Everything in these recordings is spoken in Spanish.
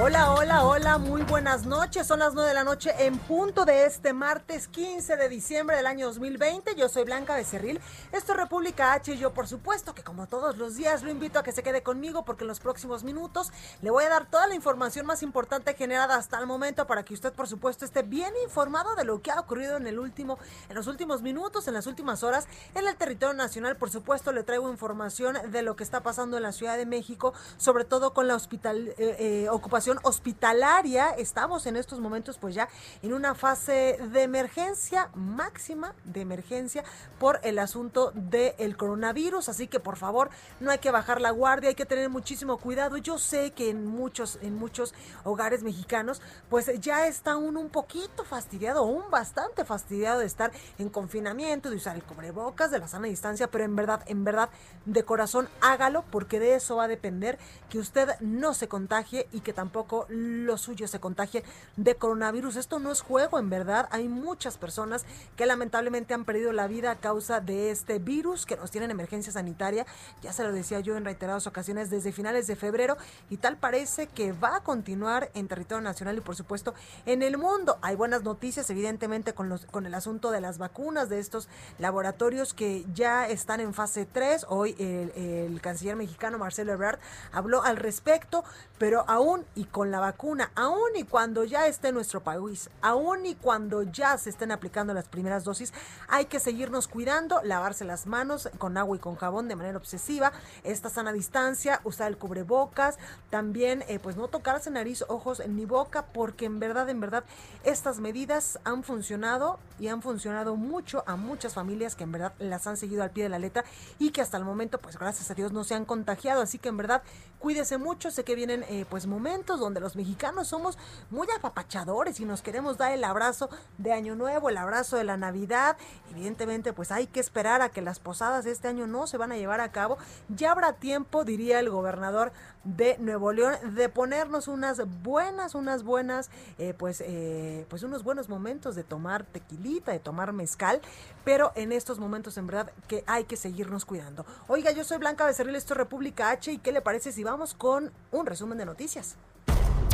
Hola, hola, hola, muy buenas noches. Son las 9 de la noche en punto de este martes 15 de diciembre del año 2020. Yo soy Blanca Becerril. Esto es República H y yo por supuesto que como todos los días lo invito a que se quede conmigo porque en los próximos minutos le voy a dar toda la información más importante generada hasta el momento para que usted por supuesto esté bien informado de lo que ha ocurrido en el último en los últimos minutos, en las últimas horas en el territorio nacional. Por supuesto le traigo información de lo que está pasando en la Ciudad de México, sobre todo con la hospital eh, eh, ocupación hospitalaria. Estamos en estos momentos pues ya en una fase de emergencia máxima, de emergencia por el asunto del coronavirus. Así que por favor no hay que bajar la guardia, hay que tener muchísimo cuidado. Yo sé que en muchos, en muchos hogares mexicanos pues ya está uno un poquito fastidiado, un bastante fastidiado de estar en confinamiento, de usar el cubrebocas, de la sana distancia, pero en verdad, en verdad, de corazón hágalo porque de eso va a depender que usted no se contagie y que tampoco lo suyo se contagie de coronavirus. Esto no es juego, en verdad. Hay muchas personas que lamentablemente han perdido la vida a causa de este virus que nos tiene en emergencia sanitaria. Ya se lo decía yo en reiteradas ocasiones desde finales de febrero y tal parece que va a continuar en territorio nacional y por supuesto en el mundo. Hay buenas noticias evidentemente con, los, con el asunto de las vacunas de estos laboratorios que ya están en fase 3. Hoy el, el canciller mexicano Marcelo Ebrard habló al respecto, pero aún y con la vacuna, aún y cuando ya esté nuestro país, aún y cuando ya se estén aplicando las primeras dosis, hay que seguirnos cuidando, lavarse las manos con agua y con jabón de manera obsesiva, esta sana distancia, usar el cubrebocas, también eh, pues no tocarse nariz, ojos ni boca, porque en verdad, en verdad, estas medidas han funcionado y han funcionado mucho a muchas familias que en verdad las han seguido al pie de la letra y que hasta el momento, pues gracias a Dios, no se han contagiado, así que en verdad, cuídese mucho, sé que vienen eh, pues momentos donde los mexicanos somos muy apapachadores y nos queremos dar el abrazo de Año Nuevo, el abrazo de la Navidad. Evidentemente, pues hay que esperar a que las posadas de este año no se van a llevar a cabo. Ya habrá tiempo, diría el gobernador de Nuevo León, de ponernos unas buenas, unas buenas, eh, pues, eh, pues unos buenos momentos de tomar tequilita, de tomar mezcal, pero en estos momentos en verdad que hay que seguirnos cuidando. Oiga, yo soy Blanca Becerril, esto es República H, ¿y qué le parece si vamos con un resumen de noticias?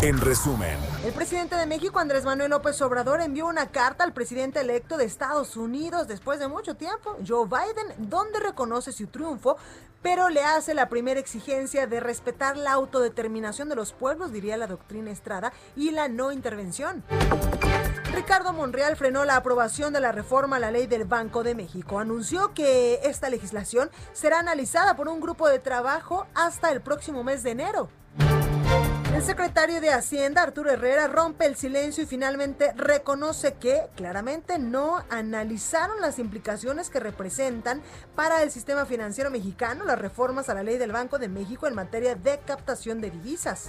En resumen, El presidente de México, Andrés Manuel López Obrador, envió una carta al presidente electo de Estados Unidos después de mucho tiempo, Joe Biden, donde reconoce su triunfo, pero le hace la primera exigencia de respetar la autodeterminación de los pueblos, diría la doctrina Estrada, y la no intervención. Ricardo Monreal frenó la aprobación de la reforma a la ley del Banco de México. Anunció que esta legislación será analizada por un grupo de trabajo hasta el próximo mes de enero. El secretario de Hacienda, Arturo Herrera, rompe el silencio y finalmente reconoce que claramente no analizaron las implicaciones que representan para el sistema financiero mexicano las reformas a la ley del Banco de México en materia de captación de divisas.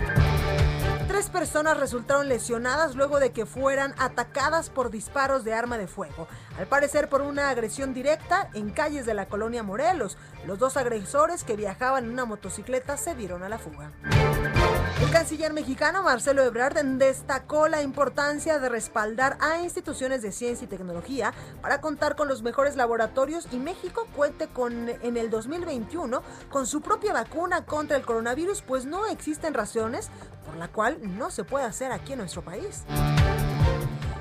Tres personas resultaron lesionadas luego de que fueran atacadas por disparos de arma de fuego, al parecer por una agresión directa en calles de la colonia Morelos. Los dos agresores que viajaban en una motocicleta se dieron a la fuga. El canciller mexicano Marcelo Ebrard destacó la importancia de respaldar a instituciones de ciencia y tecnología para contar con los mejores laboratorios y México cuente con en el 2021 con su propia vacuna contra el coronavirus, pues no existen razones por la cual no se puede hacer aquí en nuestro país.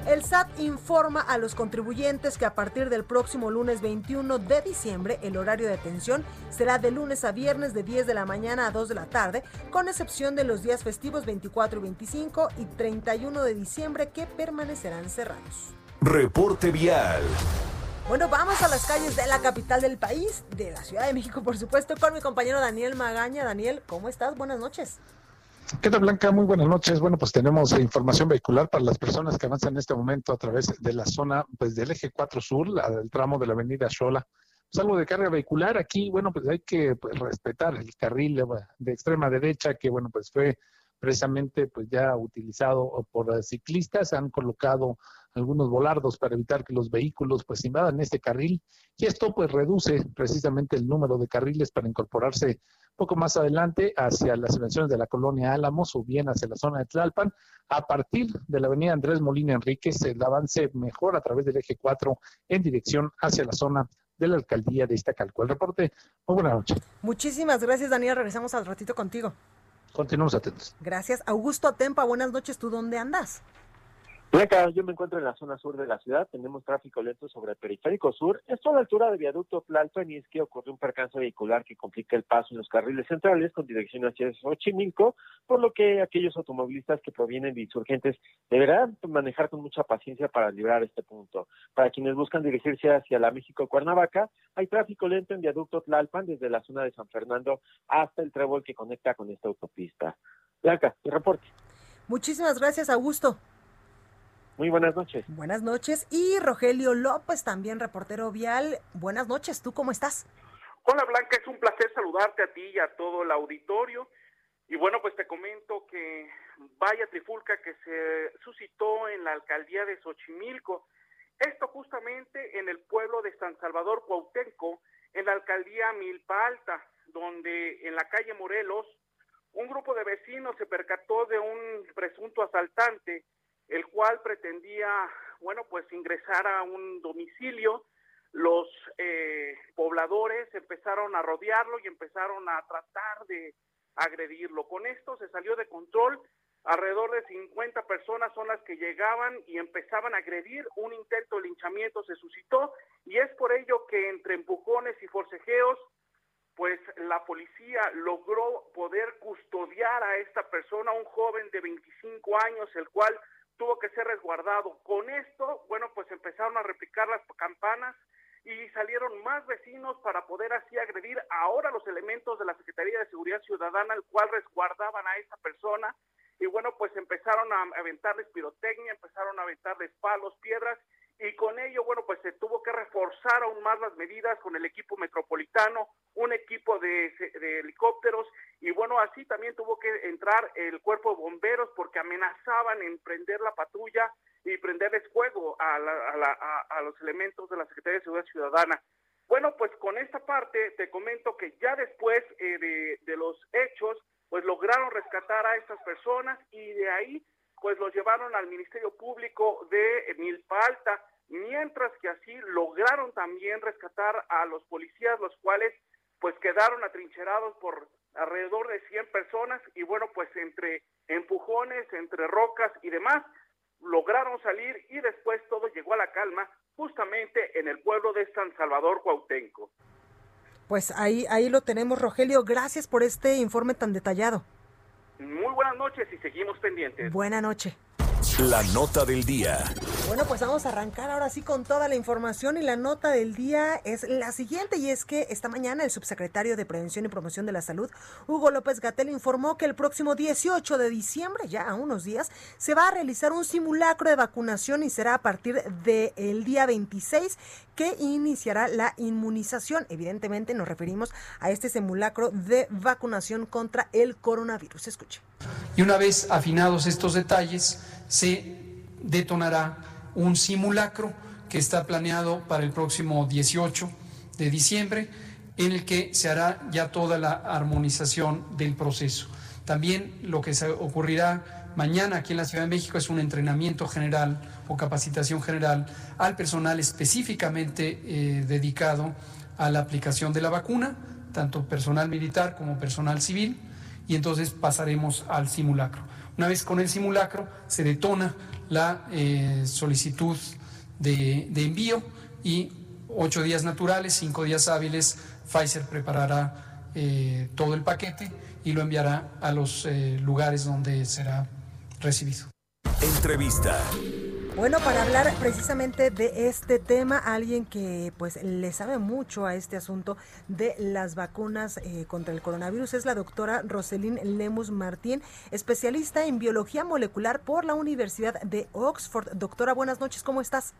El SAT informa a los contribuyentes que a partir del próximo lunes 21 de diciembre el horario de atención será de lunes a viernes de 10 de la mañana a 2 de la tarde, con excepción de los días festivos 24 y 25 y 31 de diciembre que permanecerán cerrados. reporte vial. Bueno, vamos a las calles de la capital del país, de la Ciudad de México, por supuesto, con mi compañero Daniel Magaña. Daniel, ¿cómo estás? Buenas noches. ¿Qué tal, Blanca? Muy buenas noches. Bueno, pues tenemos información vehicular para las personas que avanzan en este momento a través de la zona pues, del eje 4 sur, el tramo de la avenida Xola. Pues algo de carga vehicular aquí, bueno, pues hay que pues, respetar el carril de extrema derecha que, bueno, pues fue precisamente pues ya utilizado por ciclistas, han colocado algunos volardos para evitar que los vehículos pues invadan este carril y esto pues reduce precisamente el número de carriles para incorporarse poco más adelante hacia las dimensiones de la colonia Álamos o bien hacia la zona de Tlalpan. A partir de la avenida Andrés Molina Enríquez, el avance mejor a través del eje 4 en dirección hacia la zona de la alcaldía de Iztacalco. El reporte, muy buena noche. Muchísimas gracias, Daniel. Regresamos al ratito contigo. Continuamos atentos. Gracias. Augusto Atempa, buenas noches. ¿Tú dónde andas? Blanca, yo me encuentro en la zona sur de la ciudad, tenemos tráfico lento sobre el periférico sur, esto a la altura del viaducto Tlalpan y es que ocurrió un percance vehicular que complica el paso en los carriles centrales con dirección hacia Xochimilco, por lo que aquellos automovilistas que provienen de insurgentes deberán manejar con mucha paciencia para librar este punto. Para quienes buscan dirigirse hacia la México-Cuernavaca, hay tráfico lento en viaducto Tlalpan desde la zona de San Fernando hasta el trébol que conecta con esta autopista. Blanca, mi reporte. Muchísimas gracias, Augusto. Muy buenas noches. Buenas noches. Y Rogelio López, también reportero vial. Buenas noches, ¿tú cómo estás? Hola Blanca, es un placer saludarte a ti y a todo el auditorio. Y bueno, pues te comento que vaya trifulca que se suscitó en la alcaldía de Xochimilco. Esto justamente en el pueblo de San Salvador Cuautenco, en la alcaldía Milpa Alta, donde en la calle Morelos, un grupo de vecinos se percató de un presunto asaltante el cual pretendía, bueno, pues ingresar a un domicilio. Los eh, pobladores empezaron a rodearlo y empezaron a tratar de agredirlo. Con esto se salió de control. Alrededor de 50 personas son las que llegaban y empezaban a agredir. Un intento de linchamiento se suscitó y es por ello que entre empujones y forcejeos, pues la policía logró poder custodiar a esta persona, un joven de 25 años, el cual tuvo que ser resguardado. Con esto, bueno, pues empezaron a replicar las campanas y salieron más vecinos para poder así agredir ahora los elementos de la Secretaría de Seguridad Ciudadana, el cual resguardaban a esta persona. Y bueno, pues empezaron a aventarles pirotecnia, empezaron a aventarles palos, piedras y con ello, bueno, pues se tuvo que reforzar aún más las medidas con el equipo metropolitano, un equipo de, helicópteros y bueno, así también tuvo que entrar el cuerpo de bomberos porque amenazaban en prender la patrulla y prenderles fuego a, a, los elementos de la Secretaría de Seguridad Ciudadana. Bueno, pues con esta parte te comento que ya después eh, de, de los hechos, pues lograron rescatar a estas personas y de ahí pues los llevaron al Ministerio Público de Milpa Alta, mientras que así lograron también rescatar a los policías, los cuales pues quedaron atrincherados por alrededor de 100 personas y bueno, pues entre empujones, entre rocas y demás, lograron salir y después todo llegó a la calma justamente en el pueblo de San Salvador Cuautenco. Pues ahí, ahí lo tenemos, Rogelio. Gracias por este informe tan detallado. Muy buenas noches y seguimos pendientes. Buena noche. La nota del día. Bueno, pues vamos a arrancar ahora sí con toda la información y la nota del día es la siguiente y es que esta mañana el subsecretario de Prevención y Promoción de la Salud, Hugo López Gatel, informó que el próximo 18 de diciembre, ya a unos días, se va a realizar un simulacro de vacunación y será a partir del día 26 que iniciará la inmunización. Evidentemente nos referimos a este simulacro de vacunación contra el coronavirus. Escuche. Y una vez afinados estos detalles, se detonará un simulacro que está planeado para el próximo 18 de diciembre, en el que se hará ya toda la armonización del proceso. También lo que se ocurrirá mañana aquí en la Ciudad de México es un entrenamiento general o capacitación general al personal específicamente eh, dedicado a la aplicación de la vacuna, tanto personal militar como personal civil, y entonces pasaremos al simulacro. Una vez con el simulacro se detona la eh, solicitud de, envío y ocho días naturales, cinco días hábiles, Pfizer preparará eh, todo el paquete y lo enviará a los eh, lugares donde será recibido. Entrevista. Bueno, para hablar precisamente de este tema, alguien que pues le sabe mucho a este asunto de las vacunas eh, contra el coronavirus es la doctora Roselín Lemus Martín, especialista en biología molecular por la Universidad de Oxford. Doctora, buenas noches, ¿cómo estás?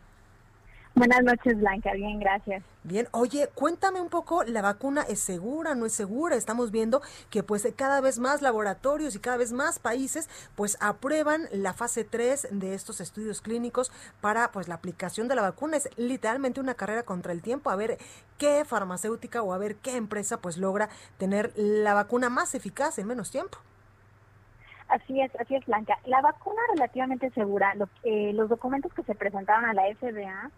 Buenas noches, Blanca. Bien, gracias. Bien, oye, cuéntame un poco, ¿la vacuna es segura, no es segura? Estamos viendo que pues cada vez más laboratorios y cada vez más países pues aprueban la fase 3 de estos estudios clínicos para pues la aplicación de la vacuna. Es literalmente una carrera contra el tiempo, a ver qué farmacéutica o a ver qué empresa pues logra tener la vacuna más eficaz en menos tiempo. Así es, así es, Blanca. La vacuna relativamente segura, eh, los documentos que se presentaron a la FDA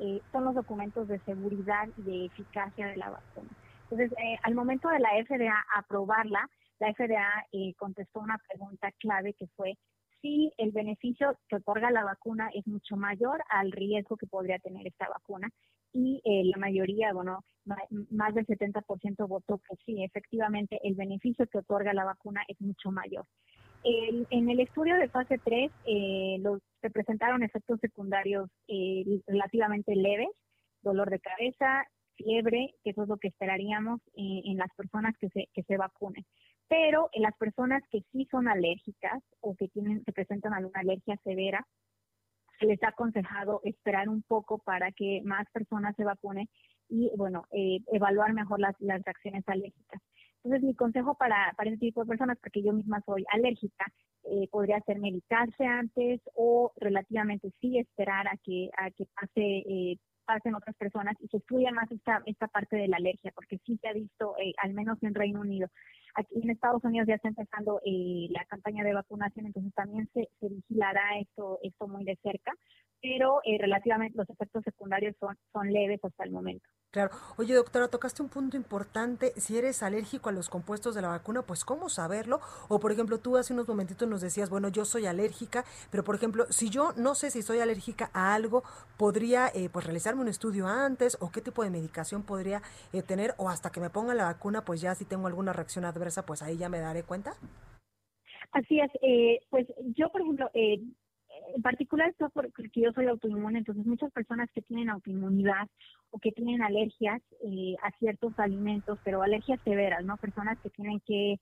eh, son los documentos de seguridad y de eficacia de la vacuna. Entonces, eh, al momento de la FDA aprobarla, la FDA eh, contestó una pregunta clave que fue si el beneficio que otorga la vacuna es mucho mayor al riesgo que podría tener esta vacuna. Y la mayoría, bueno, más del 70% votó que sí, efectivamente el beneficio que otorga la vacuna es mucho mayor en el estudio de fase 3 eh, los, se presentaron efectos secundarios eh, relativamente leves, dolor de cabeza, fiebre, que eso es lo que esperaríamos eh, en las personas que se, que se vacunen. Pero en las personas que sí son alérgicas o que tienen, que presentan alguna alergia severa, se les ha aconsejado esperar un poco para que más personas se vacunen y, bueno, eh, evaluar mejor las, las reacciones alérgicas. Entonces, mi consejo para, para ese tipo de personas, porque yo misma soy alérgica, eh, podría ser medicarse antes o relativamente sí esperar a que, a que pase, eh, pasen otras personas y se estudia más esta, esta parte de la alergia, porque sí se ha visto, eh, al menos en Reino Unido, aquí en Estados Unidos ya está empezando eh, la campaña de vacunación, entonces también se, se vigilará esto, esto muy de cerca, pero eh, relativamente los efectos secundarios son, son leves hasta el momento. Claro. Oye, doctora, tocaste un punto importante. Si eres alérgico a los compuestos de la vacuna, pues ¿cómo saberlo? O, por ejemplo, tú hace unos momentitos nos decías, bueno, yo soy alérgica, pero, por ejemplo, si yo no sé si soy alérgica a algo, ¿podría eh, pues realizarme un estudio antes? ¿O qué tipo de medicación podría eh, tener? O hasta que me ponga la vacuna, pues ya si tengo alguna reacción adversa, pues ahí ya me daré cuenta. Así es. Eh, pues yo, por ejemplo, eh, en particular esto porque yo soy autoinmune, entonces muchas personas que tienen autoinmunidad o que tienen alergias eh, a ciertos alimentos, pero alergias severas, ¿no? Personas que tienen que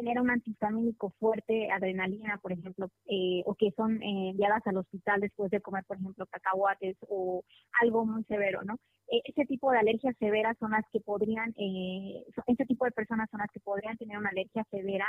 tener un antihistamínico fuerte, adrenalina, por ejemplo, eh, o que son eh, enviadas al hospital después de comer, por ejemplo, cacahuates o algo muy severo, ¿no? E, ese tipo de alergias severas son las que podrían, eh, ese tipo de personas son las que podrían tener una alergia severa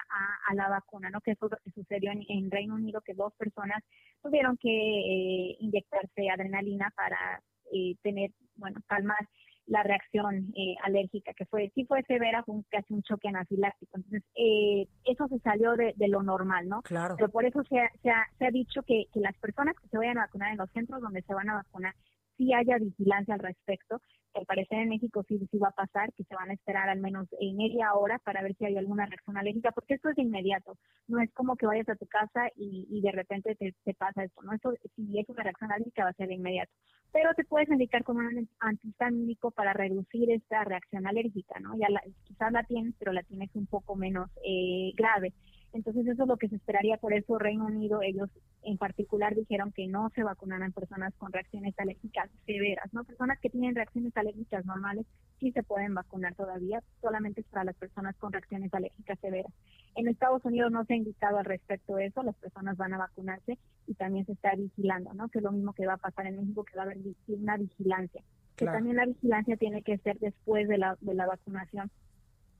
a, la vacuna, ¿no? Que eso sucedió en, Reino Unido, que dos personas tuvieron que eh, inyectarse adrenalina para eh, tener, bueno, calmar la reacción eh, alérgica, que fue, sí fue severa, fue casi un choque anafiláctico. Entonces, eh, eso se salió de, lo normal, ¿no? Claro. Pero por eso se ha, se ha, se ha dicho que, que, las personas que se vayan a vacunar en los centros donde se van a vacunar, sí haya vigilancia al respecto. Al parecer en México sí, sí va a pasar, que se van a esperar al menos media hora para ver si hay alguna reacción alérgica, porque esto es de inmediato. No es como que vayas a tu casa y, y de repente te, te, pasa esto, ¿no? Esto, si es una reacción alérgica, va a ser de inmediato. Pero te puedes medicar con un antihistamínico para reducir esta reacción alérgica, ¿no? Ya la, quizás la tienes, pero la tienes un poco menos eh, grave. Entonces eso es lo que se esperaría, por eso Reino Unido, ellos en particular dijeron que no se vacunaran personas con reacciones alérgicas severas, ¿no? Personas que tienen reacciones alérgicas normales sí se pueden vacunar todavía, solamente es para las personas con reacciones alérgicas severas. En Estados Unidos no se ha indicado al respecto de eso, las personas van a vacunarse y también se está vigilando, ¿no? Que es lo mismo que va a pasar en México, que va a haber una vigilancia, que también la vigilancia tiene que ser después de la, de la vacunación,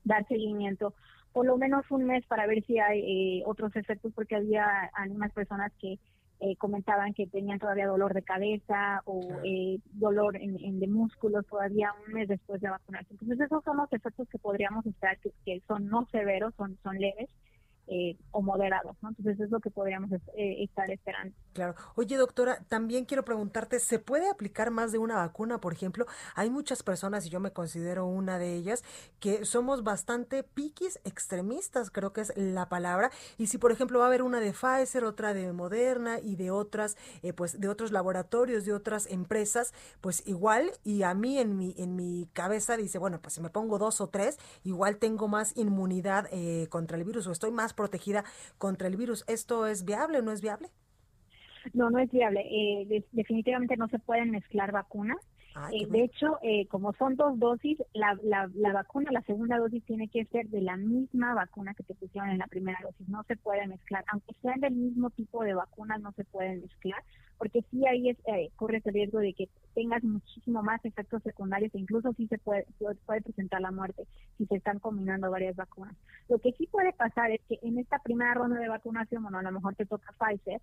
dar seguimiento por lo menos un mes para ver si hay eh, otros efectos, porque había algunas personas que eh, comentaban que tenían todavía dolor de cabeza o eh, dolor en, de músculos todavía un mes después de vacunarse. Entonces esos son los efectos que podríamos esperar que, que son no severos, son, son leves eh, o moderados, ¿no? Entonces es lo que podríamos eh, estar esperando. Claro. Oye, doctora, también quiero preguntarte, ¿se puede aplicar más de una vacuna? Por ejemplo, hay muchas personas, y yo me considero una de ellas, que somos bastante piquis extremistas, creo que es la palabra, y si por ejemplo va a haber una de Pfizer, otra de Moderna y de otras, eh, pues de otros laboratorios, de otras empresas, pues igual, y a mí en mi, en mi cabeza dice, bueno, pues si me pongo dos o tres, igual tengo más inmunidad contra el virus o estoy más protegida contra el virus. ¿Esto es viable o no es viable? No, no es viable. Eh, definitivamente no se pueden mezclar vacunas. Eh, de hecho, eh, como son dos dosis, la, la, la, vacuna, la segunda dosis tiene que ser de la misma vacuna que te pusieron en la primera dosis. No se puede mezclar. Aunque sean del mismo tipo de vacunas, no se pueden mezclar, porque sí ahí es, eh, corre el riesgo de que tengas muchísimo más efectos secundarios e incluso sí se puede, puede presentar la muerte si se están combinando varias vacunas. Lo que sí puede pasar es que en esta primera ronda de vacunación, bueno, a lo mejor te toca Pfizer,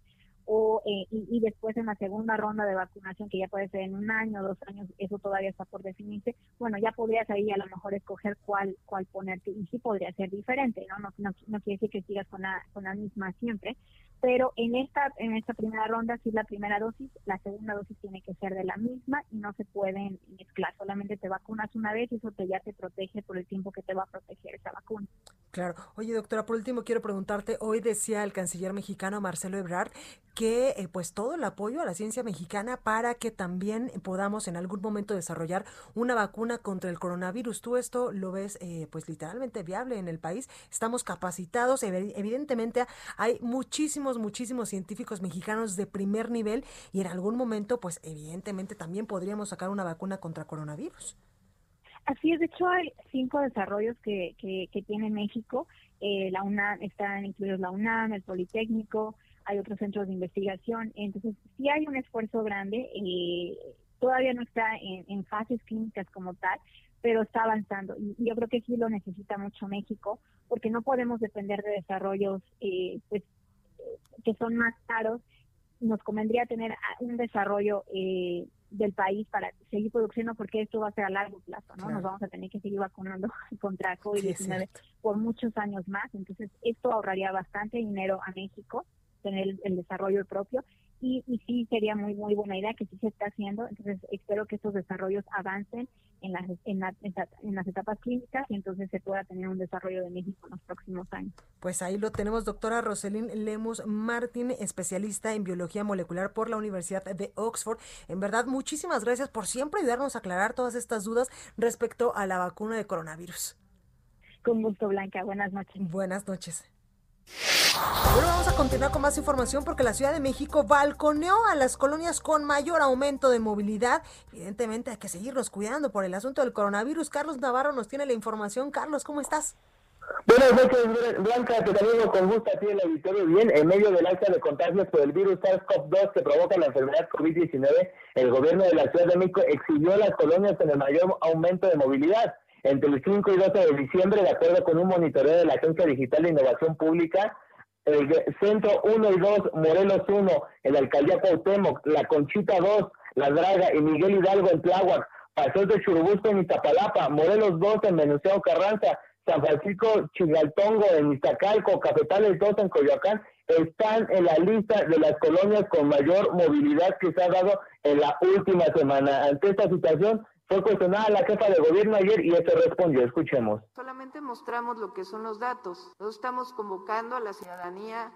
o eh, y, después en la segunda ronda de vacunación, que ya puede ser en un año, dos años, eso todavía está por definirse, bueno, ya podrías ahí a lo mejor escoger cuál cuál ponerte y sí podría ser diferente, ¿no? No, no, no quiere decir que sigas con la, con la misma siempre, pero en esta en esta primera ronda si es la primera dosis, la segunda dosis tiene que ser de la misma y no se pueden mezclar, solamente te vacunas una vez y eso te ya te protege por el tiempo que te va a proteger esa vacuna. Claro. Oye, doctora, por último quiero preguntarte, hoy decía el canciller mexicano Marcelo Ebrard que eh, pues todo el apoyo a la ciencia mexicana para que también podamos en algún momento desarrollar una vacuna contra el coronavirus. ¿Tú esto lo ves eh, pues literalmente viable en el país? Estamos capacitados, evidentemente hay muchísimos, muchísimos científicos mexicanos de primer nivel y en algún momento pues evidentemente también podríamos sacar una vacuna contra coronavirus. Así es, de hecho hay cinco desarrollos que, que, tiene México. Eh, la UNAM, están incluidos la UNAM, el Politécnico, hay otros centros de investigación. Entonces, sí hay un esfuerzo grande. Eh, todavía no está en, fases clínicas como tal, pero está avanzando. Y yo creo que sí lo necesita mucho México, porque no podemos depender de desarrollos eh, pues, que son más caros. Nos convendría tener un desarrollo eh, del país para seguir produciendo porque esto va a ser a largo plazo, ¿no? Nos vamos a tener que seguir vacunando contra COVID-19 por muchos años más, entonces esto ahorraría bastante dinero a México, tener el desarrollo propio y, y, sí sería muy muy buena idea que sí se está haciendo. Entonces espero que estos desarrollos avancen en las en, en, las etapas clínicas y entonces se pueda tener un desarrollo de México en los próximos años. Pues ahí lo tenemos doctora Roselín Lemus Martín especialista en biología molecular por la Universidad de Oxford. En verdad muchísimas gracias por siempre ayudarnos a aclarar todas estas dudas respecto a la vacuna de coronavirus. Con gusto Blanca. Buenas noches. Buenas noches bueno, vamos a continuar con más información porque la Ciudad de México balconeó a las colonias con mayor aumento de movilidad. Evidentemente hay que seguirnos cuidando por el asunto del coronavirus. Carlos Navarro nos tiene la información. Carlos, ¿cómo estás? Buenas noches, Blanca, te saludo con gusto a ti el auditorio. Bien, en medio del alza de contagios por el virus SARS-CoV-2 que provoca la enfermedad COVID-19, el gobierno de la Ciudad de México exhibió las colonias con el mayor aumento de movilidad. Entre el 5 y 12 de diciembre, de acuerdo con un monitoreo de la Agencia Digital de Innovación Pública, el Centro 1 y 2, Morelos 1, el Alcaldía Cuauhtémoc, La Conchita 2, La Draga y Miguel Hidalgo en Tláhuac, Pasos de Churubusco en Iztapalapa, Morelos 2 en Venustiano Carranza, San Francisco Chigaltongo en Iztacalco, Cafetales 2 en Coyoacán, están en la lista de las colonias con mayor movilidad que se ha dado en la última semana. Ante esta situación, fue cuestionada la jefa de gobierno ayer y esto respondió. Escuchemos. Solamente mostramos lo que son los datos. Nosotros estamos convocando a la ciudadanía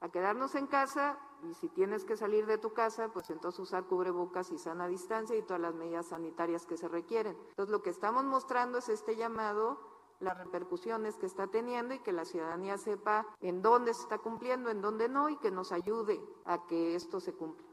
a quedarnos en casa y si tienes que salir de tu casa, pues entonces usar cubrebocas y sana distancia y todas las medidas sanitarias que se requieren. Entonces lo que estamos mostrando es este llamado las repercusiones que está teniendo y que la ciudadanía sepa en dónde se está cumpliendo, en dónde no y que nos ayude a que esto se cumpla.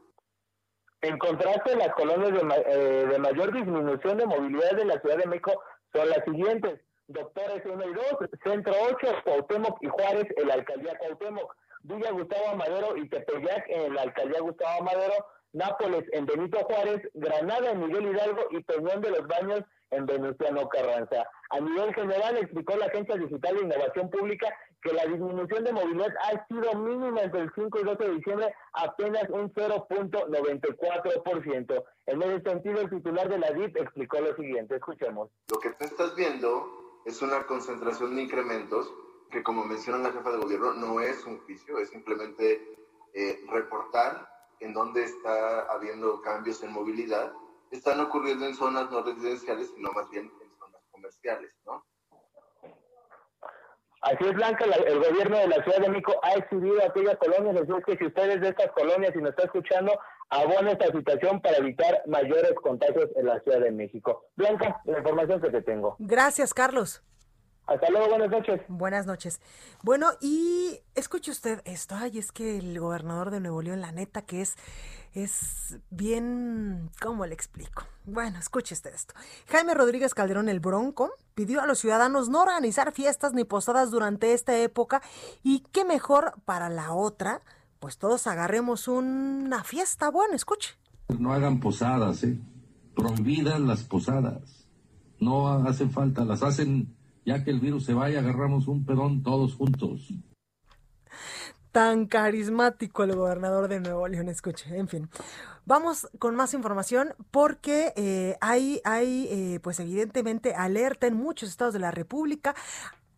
En contraste, las colonias eh, de, mayor disminución de movilidad de la Ciudad de México son las siguientes. Doctores 1 y 2, Centro 8, Cuauhtémoc y Juárez, el Alcaldía Cuauhtémoc. Villa Gustavo Amadero y Tepeyac en la Alcaldía Gustavo Amadero. Nápoles en Benito Juárez, Granada en Miguel Hidalgo y Peñón de los Baños en Venustiano Carranza. A nivel general, explicó la Agencia Digital de Innovación Pública que la disminución de movilidad ha sido mínima entre el 5 y 12 de diciembre, apenas un 0.94%. En ese sentido, el titular de la DIP explicó lo siguiente. Escuchemos. Lo que tú estás viendo es una concentración de incrementos que, como menciona la jefa de gobierno, no es un juicio, es simplemente eh, reportar en dónde está habiendo cambios en movilidad. Están ocurriendo en zonas no residenciales, sino más bien en zonas comerciales, ¿no? Así es, Blanca, el gobierno de la Ciudad de México ha exhibido aquellas colonias, así es que si ustedes de estas colonias y nos está escuchando, abona esta situación para evitar mayores contagios en la Ciudad de México. Blanca, la información que te tengo. Gracias, Carlos. Hasta luego, buenas noches. Buenas noches. Bueno, y escuche usted esto, ay, es que el gobernador de Nuevo León, la neta que es, es bien, ¿cómo le explico? Bueno, escuche usted esto. Jaime Rodríguez Calderón, el Bronco, pidió a los ciudadanos no organizar fiestas ni posadas durante esta época y qué mejor para la otra, pues todos agarremos una fiesta. Bueno, escuche. No hagan posadas, ¿eh? Prohibidas las posadas. No hacen falta, las hacen ya que el virus se vaya, agarramos un pedón todos juntos. Tan carismático el gobernador de Nuevo León, escuche, en fin. Vamos con más información porque eh, hay, hay eh, pues evidentemente alerta en muchos estados de la República.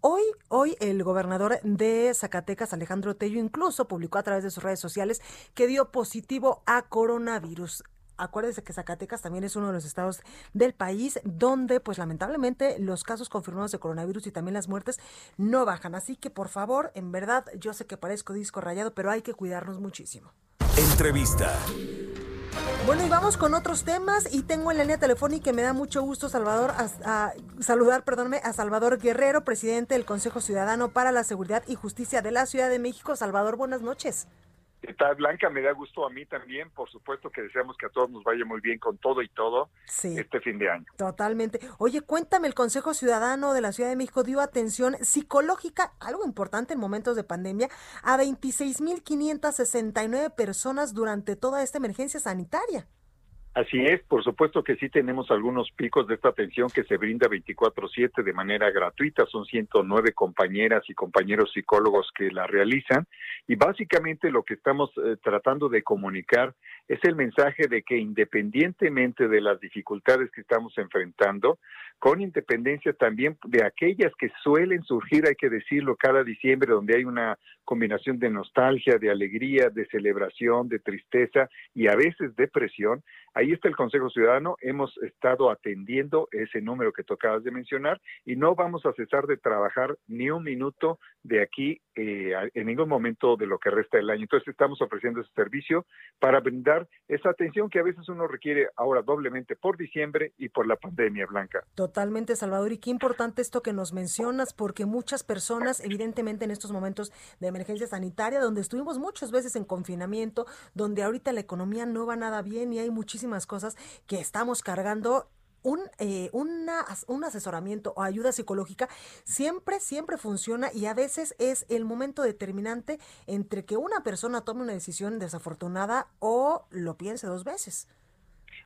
Hoy, hoy el gobernador de Zacatecas, Alejandro Tello, incluso publicó a través de sus redes sociales que dio positivo a coronavirus acuérdense que Zacatecas también es uno de los estados del país donde, pues lamentablemente, los casos confirmados de coronavirus y también las muertes no bajan. Así que, por favor, en verdad, yo sé que parezco disco rayado, pero hay que cuidarnos muchísimo. Entrevista. Bueno, y vamos con otros temas y tengo en la línea telefónica y me da mucho gusto Salvador a, saludar, perdónme, a Salvador Guerrero, presidente del Consejo Ciudadano para la Seguridad y Justicia de la Ciudad de México. Salvador, buenas noches. Está Blanca, me da gusto a mí también, por supuesto que deseamos que a todos nos vaya muy bien con todo y todo este fin de año. Totalmente. Oye, cuéntame, el Consejo Ciudadano de la Ciudad de México dio atención psicológica, algo importante en momentos de pandemia, a 26.569 personas durante toda esta emergencia sanitaria. Así es, por supuesto que sí tenemos algunos picos de esta atención que se brinda 24/7 de manera gratuita, son 109 compañeras y compañeros psicólogos que la realizan. Y básicamente lo que estamos eh, tratando de comunicar es el mensaje de que independientemente de las dificultades que estamos enfrentando, con independencia también de aquellas que suelen surgir, hay que decirlo, cada diciembre, donde hay una combinación de nostalgia, de alegría, de celebración, de tristeza y a veces depresión, Ahí está el Consejo Ciudadano, hemos estado atendiendo ese número que tocabas de mencionar y no vamos a cesar de trabajar ni un minuto de aquí eh, en ningún momento de lo que resta del año. Entonces estamos ofreciendo ese servicio para brindar esa atención que a veces uno requiere ahora doblemente por diciembre y por la pandemia, Blanca. Totalmente, Salvador. Y qué importante esto que nos mencionas, porque muchas personas, evidentemente en estos momentos de emergencia sanitaria, donde estuvimos muchas veces en confinamiento, donde ahorita la economía no va nada bien y hay muchísimas cosas que estamos cargando un, eh, un asesoramiento o ayuda psicológica siempre, siempre funciona y a veces es el momento determinante entre que una persona tome una decisión desafortunada o lo piense dos veces.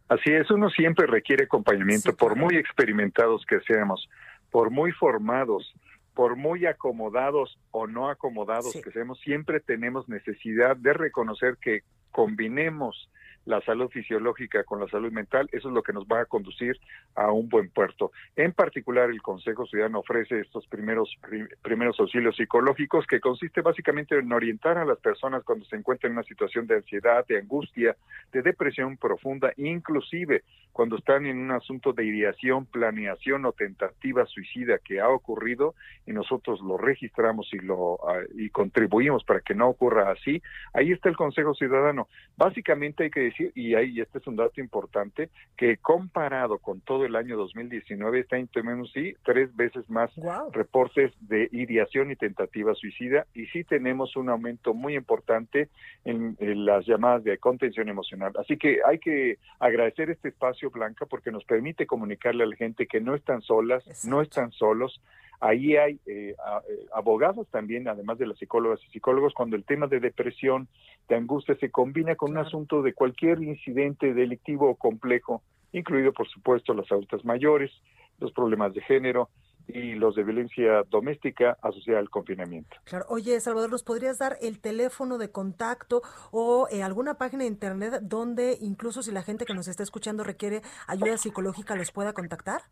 Así es, uno siempre requiere acompañamiento, por muy experimentados que seamos, por muy formados, por muy acomodados o no acomodados que seamos, siempre tenemos necesidad de reconocer que combinemos la salud fisiológica con la salud mental, eso es lo que nos va a conducir a un buen puerto. En particular, el Consejo Ciudadano ofrece estos primeros, primeros auxilios psicológicos que consiste básicamente en orientar a las personas cuando se encuentran en una situación de ansiedad, de angustia, de depresión profunda, inclusive cuando están en un asunto de ideación, planeación o tentativa suicida que ha ocurrido y nosotros lo registramos y lo ah, y contribuimos para que no ocurra así. Ahí está el Consejo Ciudadano. Básicamente hay que y ahí este es un dato importante, que comparado con todo el año 2019, está en tenemos sí tres veces más reportes de ideación y tentativa suicida, y sí tenemos un aumento muy importante en, las llamadas de contención emocional. Así que hay que agradecer este espacio, Blanca, porque nos permite comunicarle a la gente que no están solas, no están solos, Ahí hay eh, eh, abogados también, además de las psicólogas y psicólogos, cuando el tema de depresión, de angustia se combina con un asunto de cualquier incidente delictivo o complejo, incluido por supuesto las adultas mayores, los problemas de género, y los de violencia doméstica asociada al confinamiento. Claro. Oye, Salvador, ¿nos podrías dar el teléfono de contacto o eh, alguna página de internet donde incluso si la gente que nos está escuchando requiere ayuda psicológica los pueda contactar?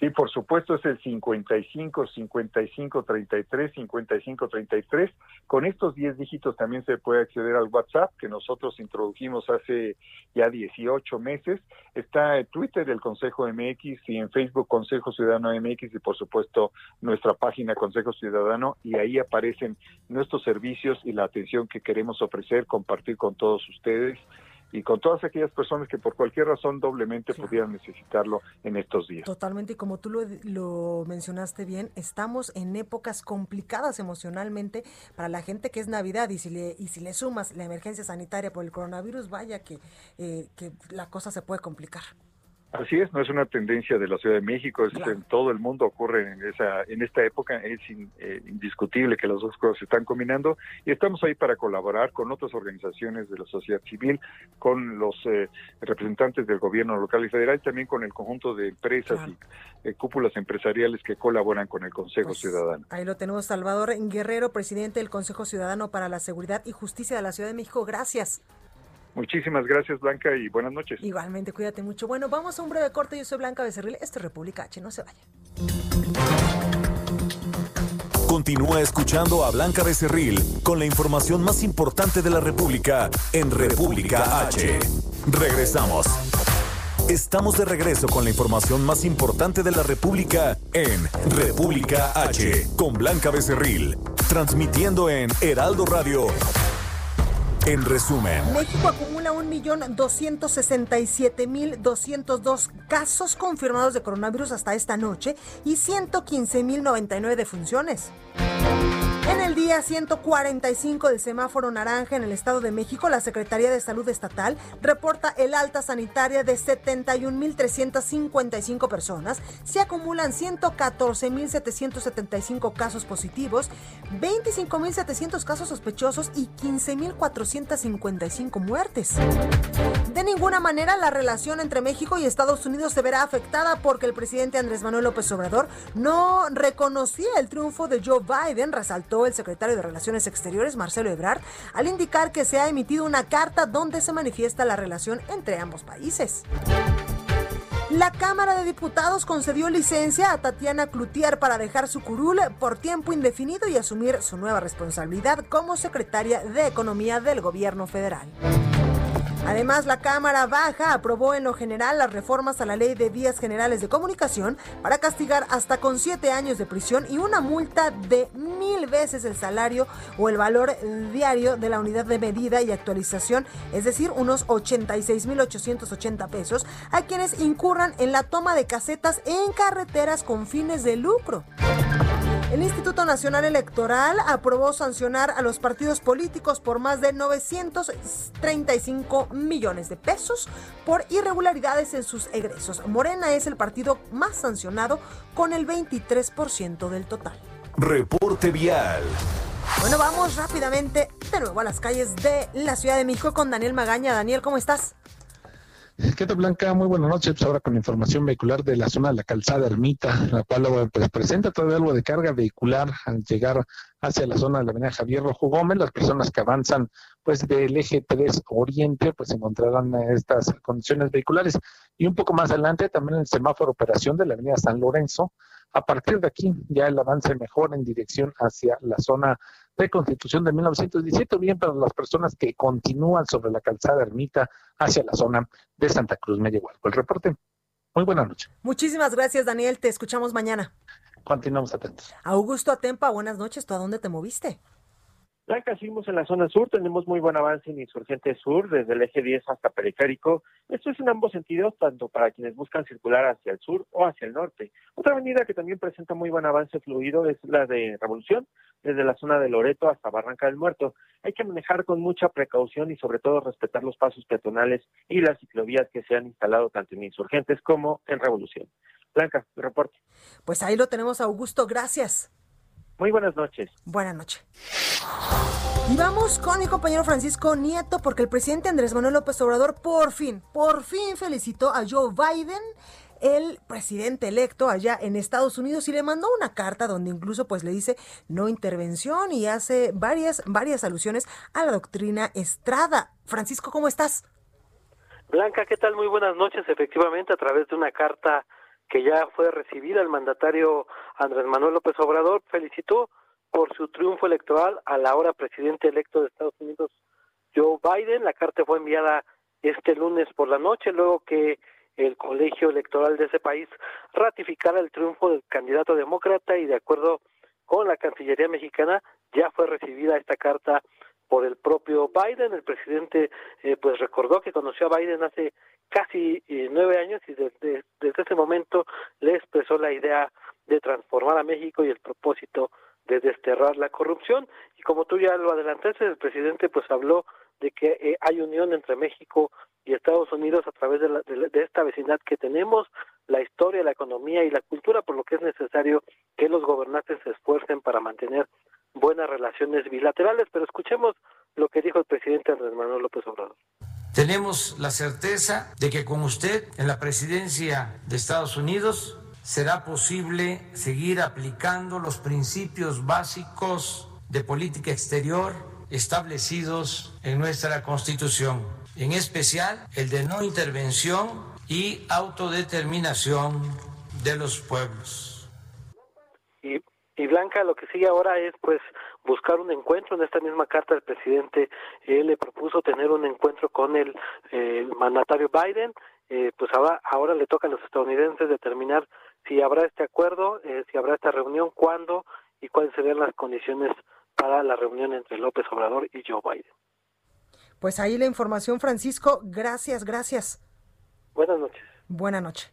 Sí, por supuesto, es el 55 55 33 55 33. Con estos 10 dígitos también se puede acceder al WhatsApp que nosotros introdujimos hace ya 18 meses. Está en Twitter el Consejo MX y en Facebook Consejo Ciudadano MX y por supuesto nuestra página Consejo Ciudadano y ahí aparecen nuestros servicios y la atención que queremos ofrecer, compartir con todos ustedes y con todas aquellas personas que por cualquier razón doblemente pudieran necesitarlo en estos días. Totalmente, y como tú lo, lo, mencionaste bien, estamos en épocas complicadas emocionalmente para la gente que es Navidad y si le, y si le sumas la emergencia sanitaria por el coronavirus, vaya que, eh, que la cosa se puede complicar. Así es, no es una tendencia de la Ciudad de México, es en todo el mundo ocurre en esa en esta época, es eh, indiscutible que las dos cosas se están combinando y estamos ahí para colaborar con otras organizaciones de la sociedad civil, con los eh, representantes del gobierno local y federal y también con el conjunto de empresas y eh, cúpulas empresariales que colaboran con el Consejo pues, Ciudadano. Ahí lo tenemos, Salvador Guerrero, presidente del Consejo Ciudadano para la Seguridad y Justicia de la Ciudad de México. Gracias. Muchísimas gracias, Blanca, y buenas noches. Igualmente, cuídate mucho. Bueno, vamos a un breve corte. Yo soy Blanca Becerril. Esto es República H. No se vaya. Continúa escuchando a Blanca Becerril con la información más importante de la República en República H. Regresamos. Estamos de regreso con la información más importante de la República en República H con Blanca Becerril, transmitiendo en Heraldo Radio en resumen, México acumula 1.267.202 casos confirmados de coronavirus hasta esta noche y 115.099 defunciones. En el día 145 del semáforo naranja en el Estado de México, la Secretaría de Salud Estatal reporta el alta sanitaria de 71.355 personas. Se acumulan 114.775 casos positivos, 25.700 casos sospechosos y 15.455 muertes. De ninguna manera la relación entre México y Estados Unidos se verá afectada porque el presidente Andrés Manuel López Obrador no reconocía el triunfo de Joe Biden, resaltó el secretario de Relaciones Exteriores, Marcelo Ebrard, al indicar que se ha emitido una carta donde se manifiesta la relación entre ambos países. La Cámara de Diputados concedió licencia a Tatiana Cloutier para dejar su curul por tiempo indefinido y asumir su nueva responsabilidad como secretaria de Economía del Gobierno federal. Además, la Cámara Baja aprobó en lo general las reformas a la Ley de Vías Generales de Comunicación para castigar hasta con siete años de prisión y una multa de mil veces el salario o el valor diario de la unidad de medida y actualización, es decir, unos 86.880 pesos, a quienes incurran en la toma de casetas en carreteras con fines de lucro. El Instituto Nacional Electoral aprobó sancionar a los partidos políticos por más de 935 millones de pesos por irregularidades en sus egresos. Morena es el partido más sancionado con el 23% del total. Reporte vial. Bueno, vamos rápidamente de nuevo a las calles de la Ciudad de México con Daniel Magaña. Daniel, ¿cómo estás? ¿Qué tal, Blanca? Muy buenas noches. Pues ahora con información vehicular de la zona de la calzada Ermita, la cual pues, presenta todavía algo de carga vehicular al llegar hacia la zona de la avenida Javier Rojo. Las personas que avanzan pues del eje 3 Oriente pues encontrarán estas condiciones vehiculares. Y un poco más adelante también el semáforo operación de la avenida San Lorenzo. A partir de aquí ya el avance mejor en dirección hacia la zona de Constitución de 1917, bien para las personas que continúan sobre la calzada Ermita hacia la zona de Santa Cruz Mellehualco. El reporte. Muy buena noche. Muchísimas gracias, Daniel. Te escuchamos mañana. Continuamos atentos. Augusto Atempa, buenas noches. ¿Tú a dónde te moviste? Blanca, seguimos en la zona sur, tenemos muy buen avance en Insurgente Sur, desde el eje 10 hasta Periférico. Esto es en ambos sentidos, tanto para quienes buscan circular hacia el sur o hacia el norte. Otra avenida que también presenta muy buen avance fluido es la de Revolución, desde la zona de Loreto hasta Barranca del Muerto. Hay que manejar con mucha precaución y sobre todo respetar los pasos peatonales y las ciclovías que se han instalado tanto en Insurgentes como en Revolución. Blanca, reporte. Pues ahí lo tenemos, Augusto. Gracias. Muy buenas noches. Buenas noches. Y vamos con mi compañero Francisco Nieto, porque el presidente Andrés Manuel López Obrador por fin, por fin felicitó a Joe Biden, el presidente electo allá en Estados Unidos, y le mandó una carta donde incluso pues le dice no intervención y hace varias, varias alusiones a la doctrina Estrada. Francisco, ¿cómo estás? Blanca, ¿qué tal? Muy buenas noches. Efectivamente, a través de una carta que ya fue recibida, el mandatario Andrés Manuel López Obrador felicitó por su triunfo electoral al ahora presidente electo de Estados Unidos, Joe Biden. La carta fue enviada este lunes por la noche, luego que el colegio electoral de ese país ratificara el triunfo del candidato demócrata y de acuerdo con la Cancillería mexicana ya fue recibida esta carta por el propio Biden. El presidente eh, pues recordó que conoció a Biden hace casi eh, nueve años y desde, desde ese momento le expresó la idea de transformar a México y el propósito de desterrar la corrupción. Y como tú ya lo adelantaste, el presidente pues habló de que eh, hay unión entre México y Estados Unidos a través de, la, de, esta vecindad que tenemos, la historia, la economía y la cultura, por lo que es necesario que los gobernantes se esfuercen para mantener buenas relaciones bilaterales. Pero escuchemos lo que dijo el presidente Andrés Manuel López Obrador. Tenemos la certeza de que con usted en la presidencia de Estados Unidos será posible seguir aplicando los principios básicos de política exterior establecidos en nuestra Constitución, en especial el de no intervención y autodeterminación de los pueblos. Y, Blanca, lo que sigue ahora es pues buscar un encuentro. En esta misma carta el presidente él le propuso tener un encuentro con el, mandatario Biden. Eh, pues ahora, ahora le toca a los estadounidenses determinar si habrá este acuerdo, eh, si habrá esta reunión, cuándo y cuáles serían las condiciones para la reunión entre López Obrador y Joe Biden. Pues ahí la información, Francisco. Gracias, gracias. Buenas noches. Buenas noches.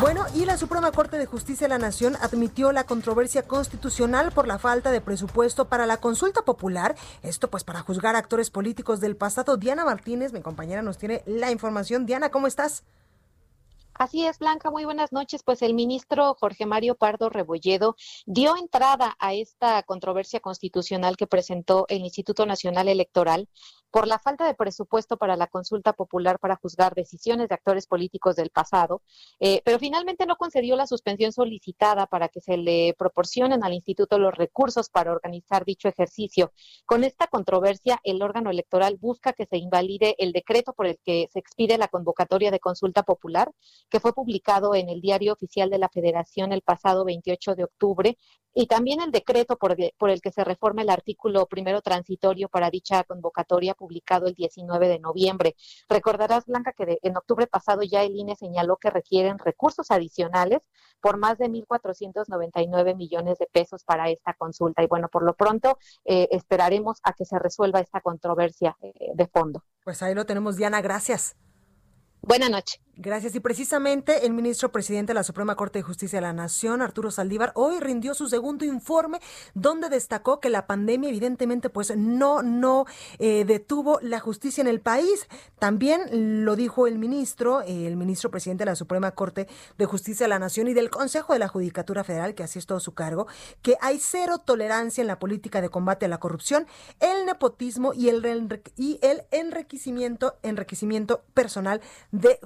Bueno, y la Suprema Corte de Justicia de la Nación admitió la controversia constitucional por la falta de presupuesto para la consulta popular. Esto pues para juzgar actores políticos del pasado. Diana Martínez, mi compañera, nos tiene la información. Diana, ¿cómo estás? Así es, Blanca, muy buenas noches. Pues el ministro Jorge Mario Pardo Rebolledo dio entrada a esta controversia constitucional que presentó el Instituto Nacional Electoral por la falta de presupuesto para la consulta popular para juzgar decisiones de actores políticos del pasado, eh, pero finalmente no concedió la suspensión solicitada para que se le proporcionen al instituto los recursos para organizar dicho ejercicio. Con esta controversia, el órgano electoral busca que se invalide el decreto por el que se expide la convocatoria de consulta popular que fue publicado en el Diario Oficial de la Federación el pasado 28 de octubre, y también el decreto por, el que se reforma el artículo primero transitorio para dicha convocatoria publicado el 19 de noviembre. Recordarás, Blanca, que en octubre pasado ya el INE señaló que requieren recursos adicionales por más de 1.499 millones de pesos para esta consulta. Y bueno, por lo pronto eh, esperaremos a que se resuelva esta controversia eh, de fondo. Pues ahí lo tenemos, Diana. Gracias. Buenas noches. Gracias. Y precisamente el ministro presidente de la Suprema Corte de Justicia de la Nación, Arturo Saldívar, hoy rindió su segundo informe donde destacó que la pandemia evidentemente pues no, no eh, detuvo la justicia en el país. También lo dijo el ministro, el ministro presidente de la Suprema Corte de Justicia de la Nación y del Consejo de la Judicatura Federal, que así es todo su cargo, que hay cero tolerancia en la política de combate a la corrupción, el nepotismo y el, y el enriquecimiento, enriquecimiento personal de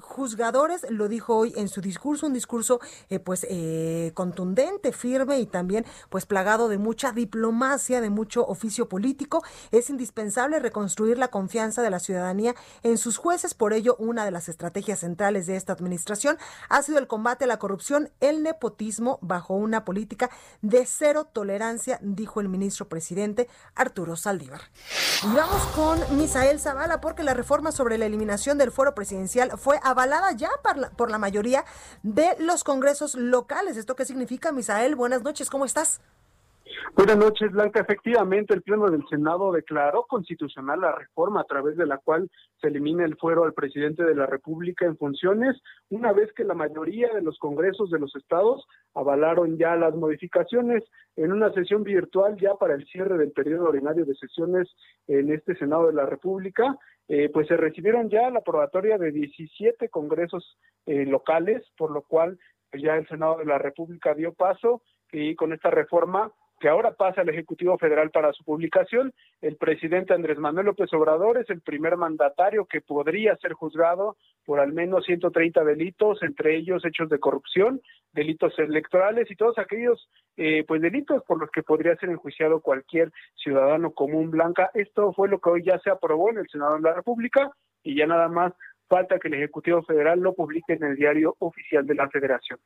lo dijo hoy en su discurso, un discurso eh, pues eh, contundente, firme y también pues plagado de mucha diplomacia, de mucho oficio político. Es indispensable reconstruir la confianza de la ciudadanía en sus jueces, por ello una de las estrategias centrales de esta administración ha sido el combate a la corrupción, el nepotismo bajo una política de cero tolerancia, dijo el ministro presidente Arturo Saldívar. Y vamos con Misael Zavala porque la reforma sobre la eliminación del foro presidencial fue avalada ya por la, por la mayoría de los congresos locales. ¿Esto qué significa, Misael? Buenas noches, ¿cómo estás? Buenas noches, Blanca. Efectivamente, el Pleno del Senado declaró constitucional la reforma a través de la cual se elimina el fuero al presidente de la República en funciones, una vez que la mayoría de los congresos de los estados avalaron ya las modificaciones en una sesión virtual ya para el cierre del periodo ordinario de sesiones en este Senado de la República. Eh, pues se recibieron ya la aprobatoria de 17 congresos eh, locales, por lo cual pues, ya el Senado de la República dio paso y con esta reforma que ahora pasa al Ejecutivo Federal para su publicación. El presidente Andrés Manuel López Obrador es el primer mandatario que podría ser juzgado por al menos 130 delitos, entre ellos hechos de corrupción, delitos electorales y todos aquellos eh, pues delitos por los que podría ser enjuiciado cualquier ciudadano común blanca. Esto fue lo que hoy ya se aprobó en el Senado de la República y ya nada más falta que el Ejecutivo Federal lo publique en el diario oficial de la Federación.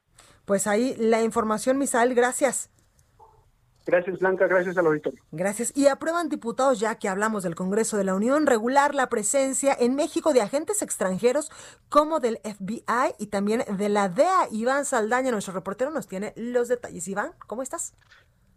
Pues ahí la información, Misael, gracias. Gracias, Blanca. Gracias al auditorio. Gracias. Y aprueban diputados, ya que hablamos del Congreso de la Unión, regular la presencia en México de agentes extranjeros como del FBI y también de la DEA. Iván Saldaña, nuestro reportero, nos tiene los detalles. Iván, ¿cómo estás?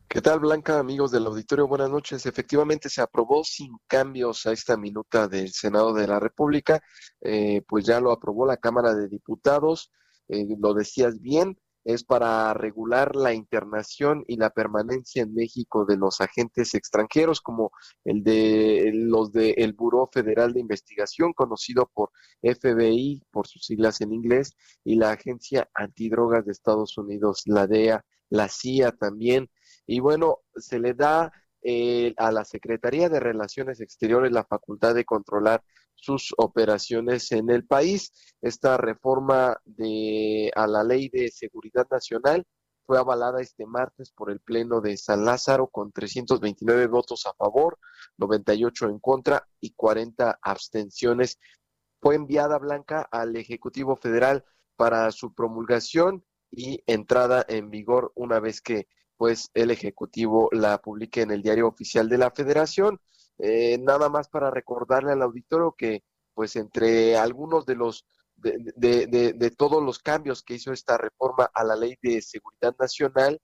¿Qué tal, Blanca, amigos del auditorio? Buenas noches. Efectivamente, se aprobó sin cambios a esta minuta del Senado de la República. Eh, pues ya lo aprobó la Cámara de Diputados. Eh, lo decías bien, es para regular la internación y la permanencia en México de los agentes extranjeros, como el de los del el Buró Federal de Investigación, conocido por FBI, por sus siglas en inglés, y la Agencia Antidrogas de Estados Unidos, la DEA, la CIA también. Y bueno, se le da eh, a la Secretaría de Relaciones Exteriores la facultad de controlar sus operaciones en el país. Esta reforma de, a la Ley de Seguridad Nacional fue avalada este martes por el Pleno de San Lázaro con 329 votos a favor, 98 en contra y 40 abstenciones. Fue enviada Blanca al Ejecutivo Federal para su promulgación y entrada en vigor una vez que pues el Ejecutivo la publique en el diario oficial de la Federación. Eh, nada más para recordarle al auditorio que pues entre algunos de los de, todos los cambios que hizo esta reforma a la ley de seguridad nacional,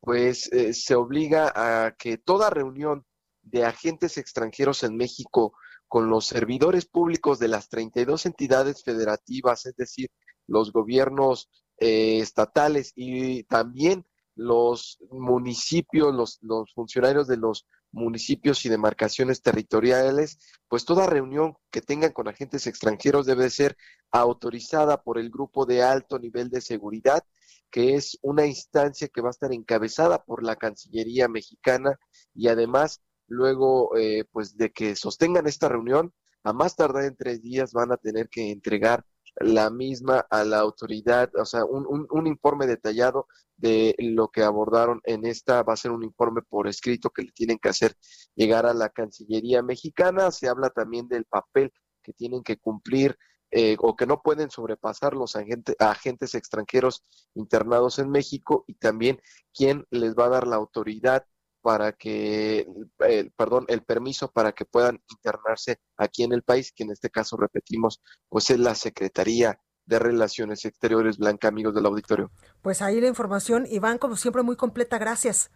pues eh, se obliga a que toda reunión de agentes extranjeros en México con los servidores públicos de las 32 entidades federativas, es decir, los gobiernos eh, estatales y también los municipios, los, los funcionarios de los municipios y demarcaciones territoriales, pues toda reunión que tengan con agentes extranjeros debe ser autorizada por el grupo de alto nivel de seguridad, que es una instancia que va a estar encabezada por la Cancillería mexicana. Y además luego eh, pues de que sostengan esta reunión, a más tardar en tres días van a tener que entregar la misma a la autoridad, o sea, un, un, informe detallado de lo que abordaron en esta, va a ser un informe por escrito que le tienen que hacer llegar a la Cancillería mexicana, se habla también del papel que tienen que cumplir eh, o que no pueden sobrepasar los agentes, agentes extranjeros internados en México y también quién les va a dar la autoridad para que, el, perdón, el permiso para que puedan internarse aquí en el país, que en este caso repetimos, pues es la Secretaría de Relaciones Exteriores Blanca, amigos del auditorio. Pues ahí la información, Iván, como siempre, muy completa, gracias.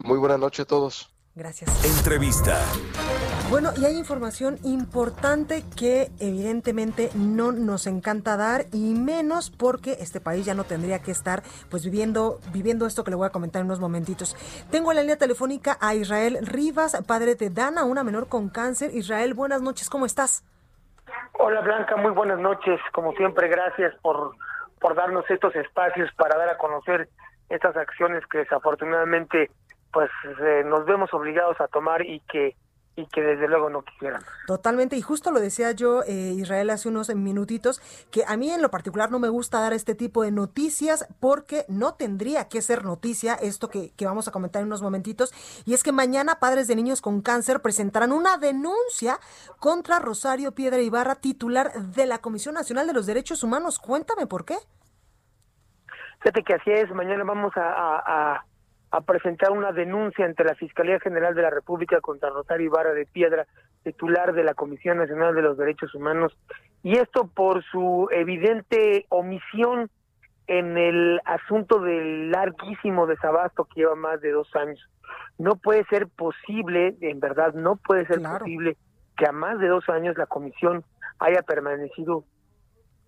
Muy buena noche a todos. Gracias. Entrevista. Bueno, y hay información importante que evidentemente no nos encanta dar y menos porque este país ya no tendría que estar pues viviendo viviendo esto que le voy a comentar en unos momentitos. Tengo en la línea telefónica a Israel Rivas, padre de Dana, una menor con cáncer. Israel, buenas noches, ¿cómo estás? Hola Blanca, muy buenas noches. Como siempre, gracias por por darnos estos espacios para dar a conocer estas acciones que desafortunadamente pues eh, nos vemos obligados a tomar y que y que desde luego no quisieran. Totalmente, y justo lo decía yo, eh, Israel, hace unos minutitos, que a mí en lo particular no me gusta dar este tipo de noticias porque no tendría que ser noticia esto que, que vamos a comentar en unos momentitos, y es que mañana padres de niños con cáncer presentarán una denuncia contra Rosario Piedra Ibarra, titular de la Comisión Nacional de los Derechos Humanos. Cuéntame por qué. Fíjate que así es, mañana vamos a a presentar una denuncia ante la Fiscalía General de la República contra Rosario Ibarra de Piedra, titular de la Comisión Nacional de los Derechos Humanos, y esto por su evidente omisión en el asunto del larguísimo desabasto que lleva más de dos años. No puede ser posible, en verdad, no puede ser posible que a más de dos años la comisión haya permanecido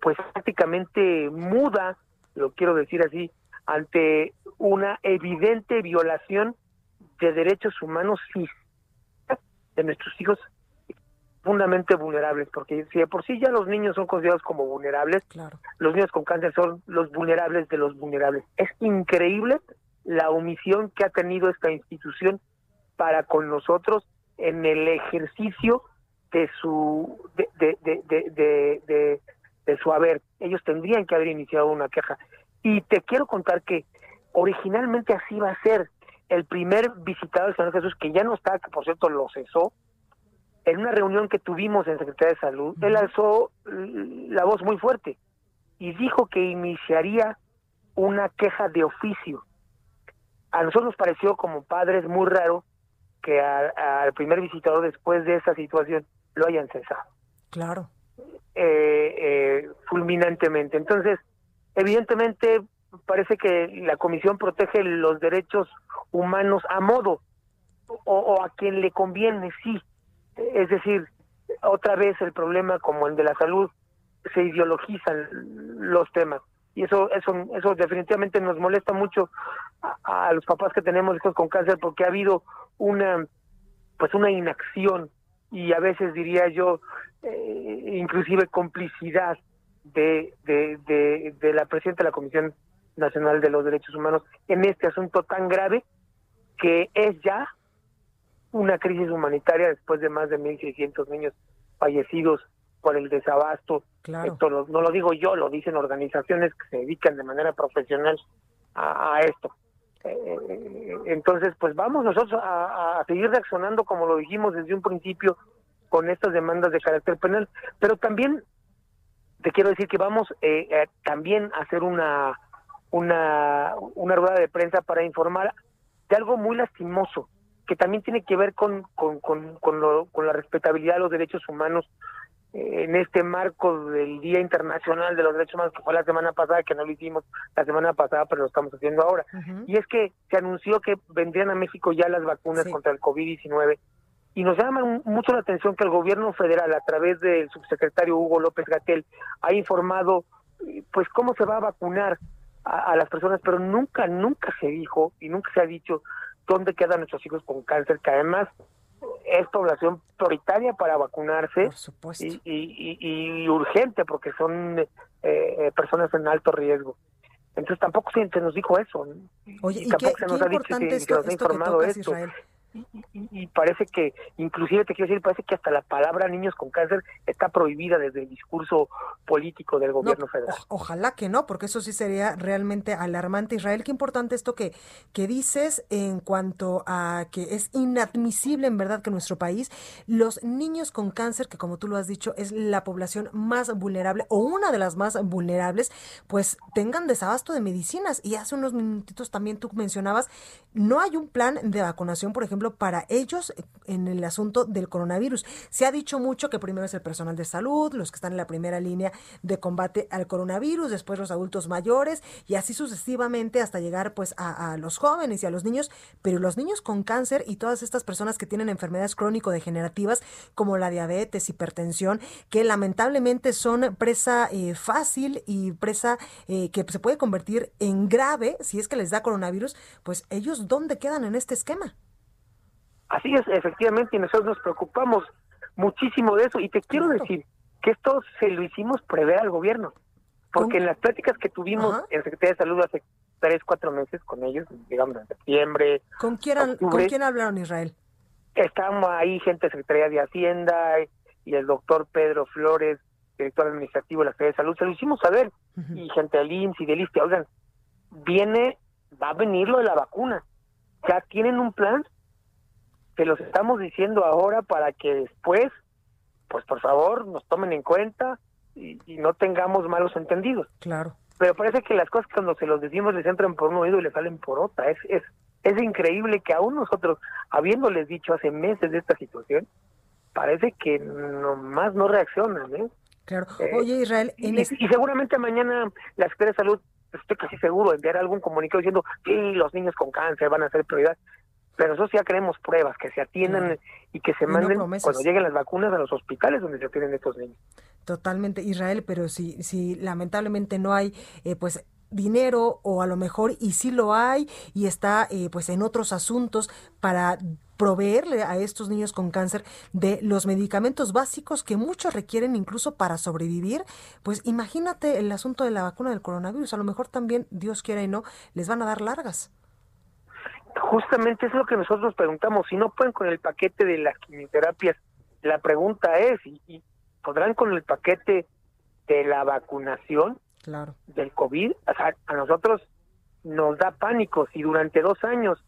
pues prácticamente muda, lo quiero decir así, ante una evidente violación de derechos humanos de nuestros hijos fundamentalmente vulnerables, porque si de por sí ya los niños son considerados como vulnerables, los niños con cáncer son los vulnerables de los vulnerables. Es increíble la omisión que ha tenido esta institución para con nosotros en el ejercicio de su de, de, de, de, de su haber. Ellos tendrían que haber iniciado una queja. Y te quiero contar que originalmente así va a ser. El primer visitado del Señor Jesús, que ya no está, que por cierto lo cesó, en una reunión que tuvimos en Secretaría de Salud, él alzó la voz muy fuerte y dijo que iniciaría una queja de oficio. A nosotros nos pareció como padres muy raro que al primer visitador después de esa situación lo hayan cesado. Claro. Eh, eh, fulminantemente. Entonces, Evidentemente, parece que la Comisión protege los derechos humanos a modo o, a quien le conviene, sí. Es decir, otra vez el problema como el de la salud, se ideologizan los temas y eso eso eso definitivamente nos molesta mucho a, los papás que tenemos hijos con cáncer porque ha habido una pues una inacción y a veces diría yo eh, inclusive complicidad de, de, de, la presidenta de la Comisión Nacional de los Derechos Humanos en este asunto tan grave que es ya una crisis humanitaria después de más de 1.600 niños fallecidos por el desabasto. Esto no lo digo yo, lo dicen organizaciones que se dedican de manera profesional a, esto. Eh, entonces, pues vamos nosotros a, seguir reaccionando como lo dijimos desde un principio con estas demandas de carácter penal, pero también te quiero decir que vamos eh, eh, también a hacer una, una, una rueda de prensa para informar de algo muy lastimoso, que también tiene que ver con, con, con, con, lo, con la respetabilidad de los derechos humanos eh, en este marco del Día Internacional de los Derechos Humanos, que fue la semana pasada, que no lo hicimos la semana pasada, pero lo estamos haciendo ahora. Y es que se anunció que vendrían a México ya las vacunas contra el COVID-19 y nos llama mucho la atención que el gobierno federal, a través del subsecretario Hugo López Gatel, ha informado pues cómo se va a vacunar a, las personas, pero nunca, nunca se dijo y nunca se ha dicho dónde quedan nuestros hijos con cáncer, que además es población prioritaria para vacunarse Y, urgente porque son eh, eh, personas en alto riesgo. Entonces tampoco se, nos dijo eso. Oye, y, tampoco se nos ha dicho que, esto, nos ha informado esto y, parece que, inclusive te quiero decir, parece que hasta la palabra niños con cáncer está prohibida desde el discurso político del gobierno federal. ojalá que no, porque eso sí sería realmente alarmante. Israel, qué importante esto que, que dices en cuanto a que es inadmisible en verdad que en nuestro país los niños con cáncer, que como tú lo has dicho, es la población más vulnerable o una de las más vulnerables, pues tengan desabasto de medicinas. Y hace unos minutitos también tú mencionabas, no hay un plan de vacunación, por ejemplo, para ellos en el asunto del coronavirus. Se ha dicho mucho que primero es el personal de salud, los que están en la primera línea de combate al coronavirus, después los adultos mayores y así sucesivamente hasta llegar pues a, los jóvenes y a los niños, pero los niños con cáncer y todas estas personas que tienen enfermedades crónico-degenerativas como la diabetes, hipertensión, que lamentablemente son presa eh, fácil y presa eh, que se puede convertir en grave si es que les da coronavirus, pues ellos dónde quedan en este esquema. Así es, efectivamente, y nosotros nos preocupamos muchísimo de eso. Y te quiero decir que esto se lo hicimos prever al gobierno, porque en las pláticas que tuvimos en Secretaría de Salud hace tres, cuatro meses con ellos, digamos en septiembre. ¿Con quién, ¿con quién hablaron Israel? Estábamos ahí gente de Secretaría de Hacienda y el doctor Pedro Flores, director administrativo de la Secretaría de Salud, se lo hicimos saber, y gente del IMSS y del ISTE, oigan, viene, va a venir lo de la vacuna, ya tienen un plan, que los estamos diciendo ahora para que después, pues por favor, nos tomen en cuenta y, no tengamos malos entendidos. Claro. Pero parece que las cosas cuando se los decimos les entran por un oído y les salen por otra. Es, es, es increíble que aún nosotros, habiéndoles dicho hace meses de esta situación, parece que nomás no reaccionan, ¿eh? Claro. Eh, Oye, Israel, y, seguramente mañana la Secretaría de Salud, estoy casi seguro, enviará algún comunicado diciendo, sí, los niños con cáncer van a ser prioridad pero nosotros ya queremos pruebas, que se atiendan y que se manden cuando lleguen las vacunas a los hospitales donde se atienden estos niños. Totalmente, Israel, pero si, si lamentablemente no hay, eh, pues dinero o a lo mejor y sí lo hay y está eh, pues en otros asuntos para proveerle a estos niños con cáncer de los medicamentos básicos que muchos requieren incluso para sobrevivir, pues imagínate el asunto de la vacuna del coronavirus, a lo mejor también, Dios quiera y no, les van a dar largas justamente es lo que nosotros nos preguntamos. Si no pueden con el paquete de las quimioterapias, la pregunta es, ¿y, podrán con el paquete de la vacunación claro. del COVID? O sea, a nosotros nos da pánico si durante dos años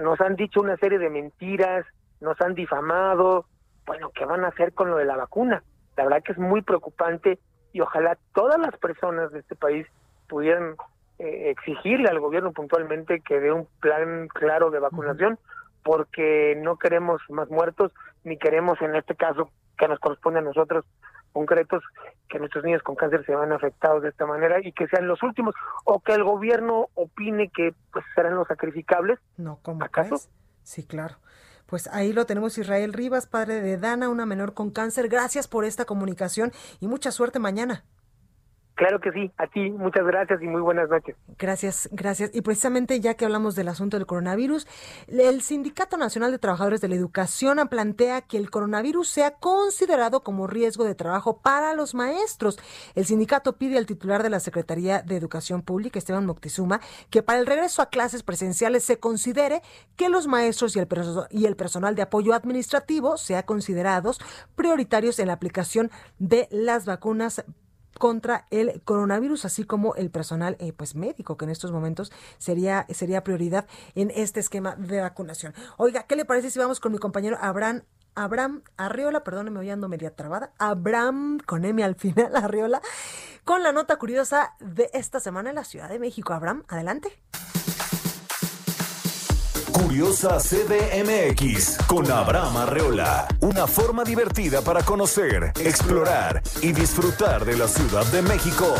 nos han dicho una serie de mentiras, nos han difamado, bueno, ¿qué van a hacer con lo de la vacuna? La verdad que es muy preocupante y ojalá todas las personas de este país pudieran eh, exigirle al gobierno puntualmente que dé un plan claro de vacunación, porque no queremos más muertos, ni queremos en este caso que nos corresponde a nosotros concretos que nuestros niños con cáncer se van afectados de esta manera y que sean los últimos o que el gobierno opine que pues serán los sacrificables. No, ¿cómo ¿Acaso? Sí, claro. Pues ahí lo tenemos Israel Rivas, padre de Dana, una menor con cáncer. Gracias por esta comunicación y mucha suerte mañana. Claro que sí, a ti muchas gracias y muy buenas noches. Gracias, gracias. Y precisamente ya que hablamos del asunto del coronavirus, el Sindicato Nacional de Trabajadores de la Educación plantea que el coronavirus sea considerado como riesgo de trabajo para los maestros. El sindicato pide al titular de la Secretaría de Educación Pública, Esteban Moctezuma, que para el regreso a clases presenciales se considere que los maestros y el, y el personal de apoyo administrativo sean considerados prioritarios en la aplicación de las vacunas contra el coronavirus, así como el personal eh, pues médico, que en estos momentos sería, sería prioridad en este esquema de vacunación. Oiga, ¿qué le parece si vamos con mi compañero Abraham Abraham Arriola, perdóneme, voy ando media trabada, Abraham con M al final, Arriola, con la nota curiosa de esta semana en la Ciudad de México. Abraham, adelante. Curiosa CDMX con Abraham Arreola. Una forma divertida para conocer, explorar y disfrutar de la Ciudad de México.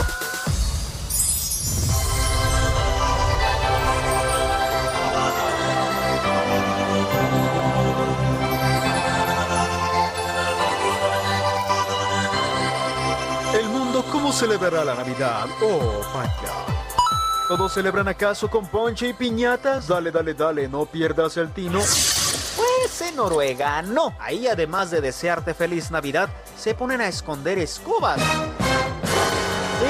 El mundo, ¿cómo celebrará la Navidad? Oh, vaya. ¿Todos celebran acaso con ponche y piñatas? Dale, dale, dale, no pierdas el tino. Pues en Noruega no. Ahí además de desearte feliz Navidad, se ponen a esconder escobas.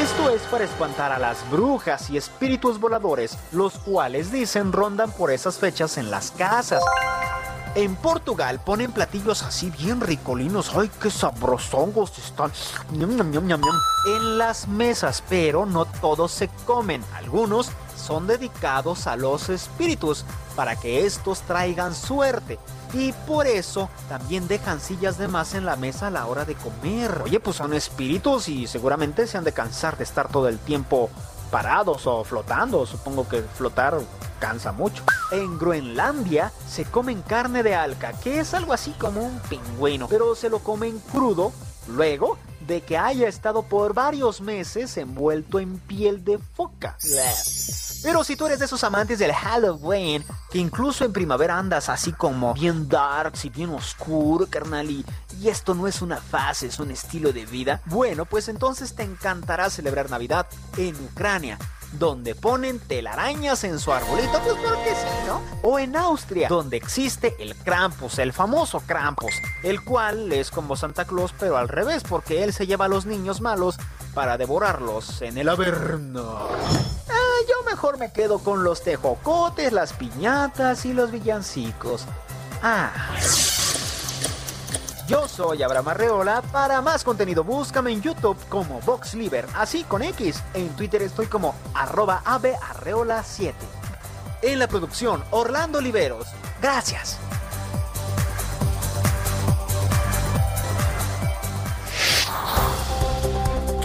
Esto es para espantar a las brujas y espíritus voladores, los cuales dicen rondan por esas fechas en las casas. En Portugal ponen platillos así bien ricolinos. ¡Ay, qué sabrosongos están! en las mesas, pero no todos se comen. Algunos son dedicados a los espíritus para que estos traigan suerte. Y por eso también dejan sillas de más en la mesa a la hora de comer. Oye, pues son espíritus y seguramente se han de cansar de estar todo el tiempo parados o flotando. Supongo que flotar cansa mucho. En Groenlandia se comen carne de alca, que es algo así como un pingüino, pero se lo comen crudo. Luego de que haya estado por varios meses envuelto en piel de foca. Pero si tú eres de esos amantes del Halloween, que incluso en primavera andas así como bien darks y bien oscuro, carnal, y, y esto no es una fase, es un estilo de vida, bueno, pues entonces te encantará celebrar Navidad en Ucrania, donde ponen telarañas en su arbolito, pues porque sí, ¿no? O en Austria, donde existe el Krampus, el famoso Krampus, el cual es como Santa Claus, pero al revés, porque él se lleva a los niños malos para devorarlos en el Averno. Ah, yo mejor me quedo con los tejocotes, las piñatas y los villancicos. Ah. Yo soy Abraham Arreola. Para más contenido, búscame en YouTube como VoxLiber, así con X. En Twitter estoy como arroba 7 En la producción, Orlando Oliveros. Gracias.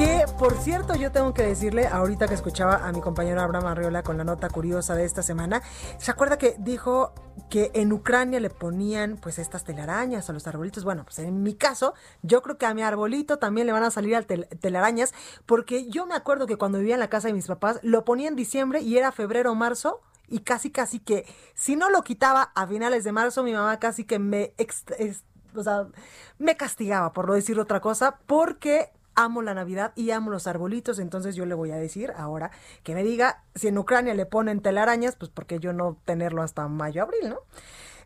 Que, por cierto, yo tengo que decirle, ahorita que escuchaba a mi compañero Abraham Arriola con la nota curiosa de esta semana, ¿se acuerda que dijo que en Ucrania le ponían pues estas telarañas a los arbolitos? Bueno, pues en mi caso, yo creo que a mi arbolito también le van a salir telarañas, porque yo me acuerdo que cuando vivía en la casa de mis papás, lo ponía en diciembre y era febrero o marzo, y casi casi que si no lo quitaba a finales de marzo, mi mamá casi que me, sea, me castigaba, por no decir otra cosa, porque amo la Navidad y amo los arbolitos, entonces yo le voy a decir ahora que me diga si en Ucrania le ponen telarañas, pues porque yo no tenerlo hasta mayo, abril, ¿no?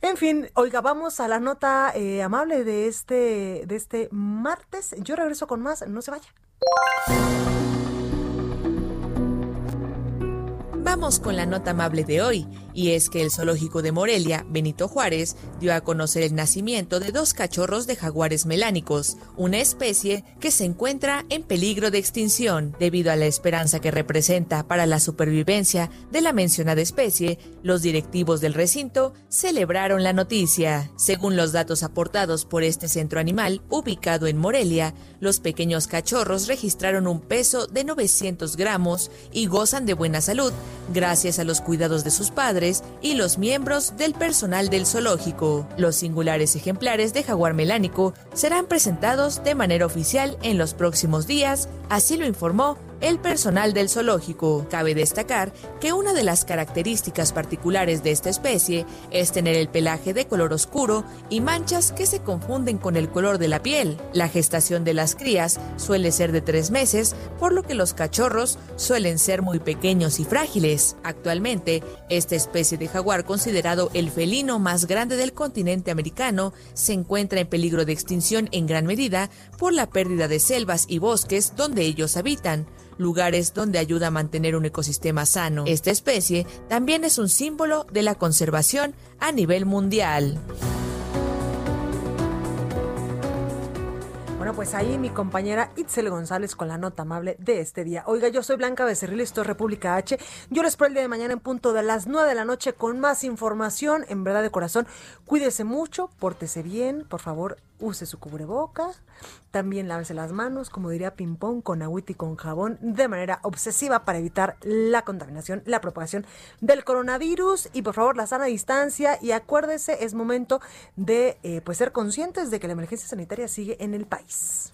En fin, oiga, vamos a la nota eh, amable de este, de este martes. Yo regreso con más, no se vaya. Con la nota amable de hoy, y es que el zoológico de Morelia, Benito Juárez, dio a conocer el nacimiento de dos cachorros de jaguares melánicos, una especie que se encuentra en peligro de extinción. Debido a la esperanza que representa para la supervivencia de la mencionada especie, los directivos del recinto celebraron la noticia. Según los datos aportados por este centro animal, ubicado en Morelia, los pequeños cachorros registraron un peso de 900 gramos y gozan de buena salud, gracias a los cuidados de sus padres y los miembros del personal del zoológico. Los singulares ejemplares de jaguar melánico serán presentados de manera oficial en los próximos días, así lo informó el personal del zoológico. Cabe destacar que una de las características particulares de esta especie es tener el pelaje de color oscuro y manchas que se confunden con el color de la piel. La gestación de las crías suele ser de tres meses, por lo que los cachorros suelen ser muy pequeños y frágiles. Actualmente, esta especie de jaguar considerado el felino más grande del continente americano se encuentra en peligro de extinción en gran medida por la pérdida de selvas y bosques donde ellos habitan lugares donde ayuda a mantener un ecosistema sano. Esta especie también es un símbolo de la conservación a nivel mundial. Bueno, pues ahí mi compañera Itzel González con la nota amable de este día. Oiga, yo soy Blanca Becerril, esto es República H. Yo les espero el día de mañana en punto de las 9 de la noche con más información. En verdad de corazón, cuídese mucho, pórtese bien, por favor, use su cubreboca, también lávese las manos, como diría Pimpón, con agüita y con jabón, de manera obsesiva para evitar la contaminación, la propagación del coronavirus y por favor la sana distancia y acuérdese, es momento de eh, pues ser conscientes de que la emergencia sanitaria sigue en el país.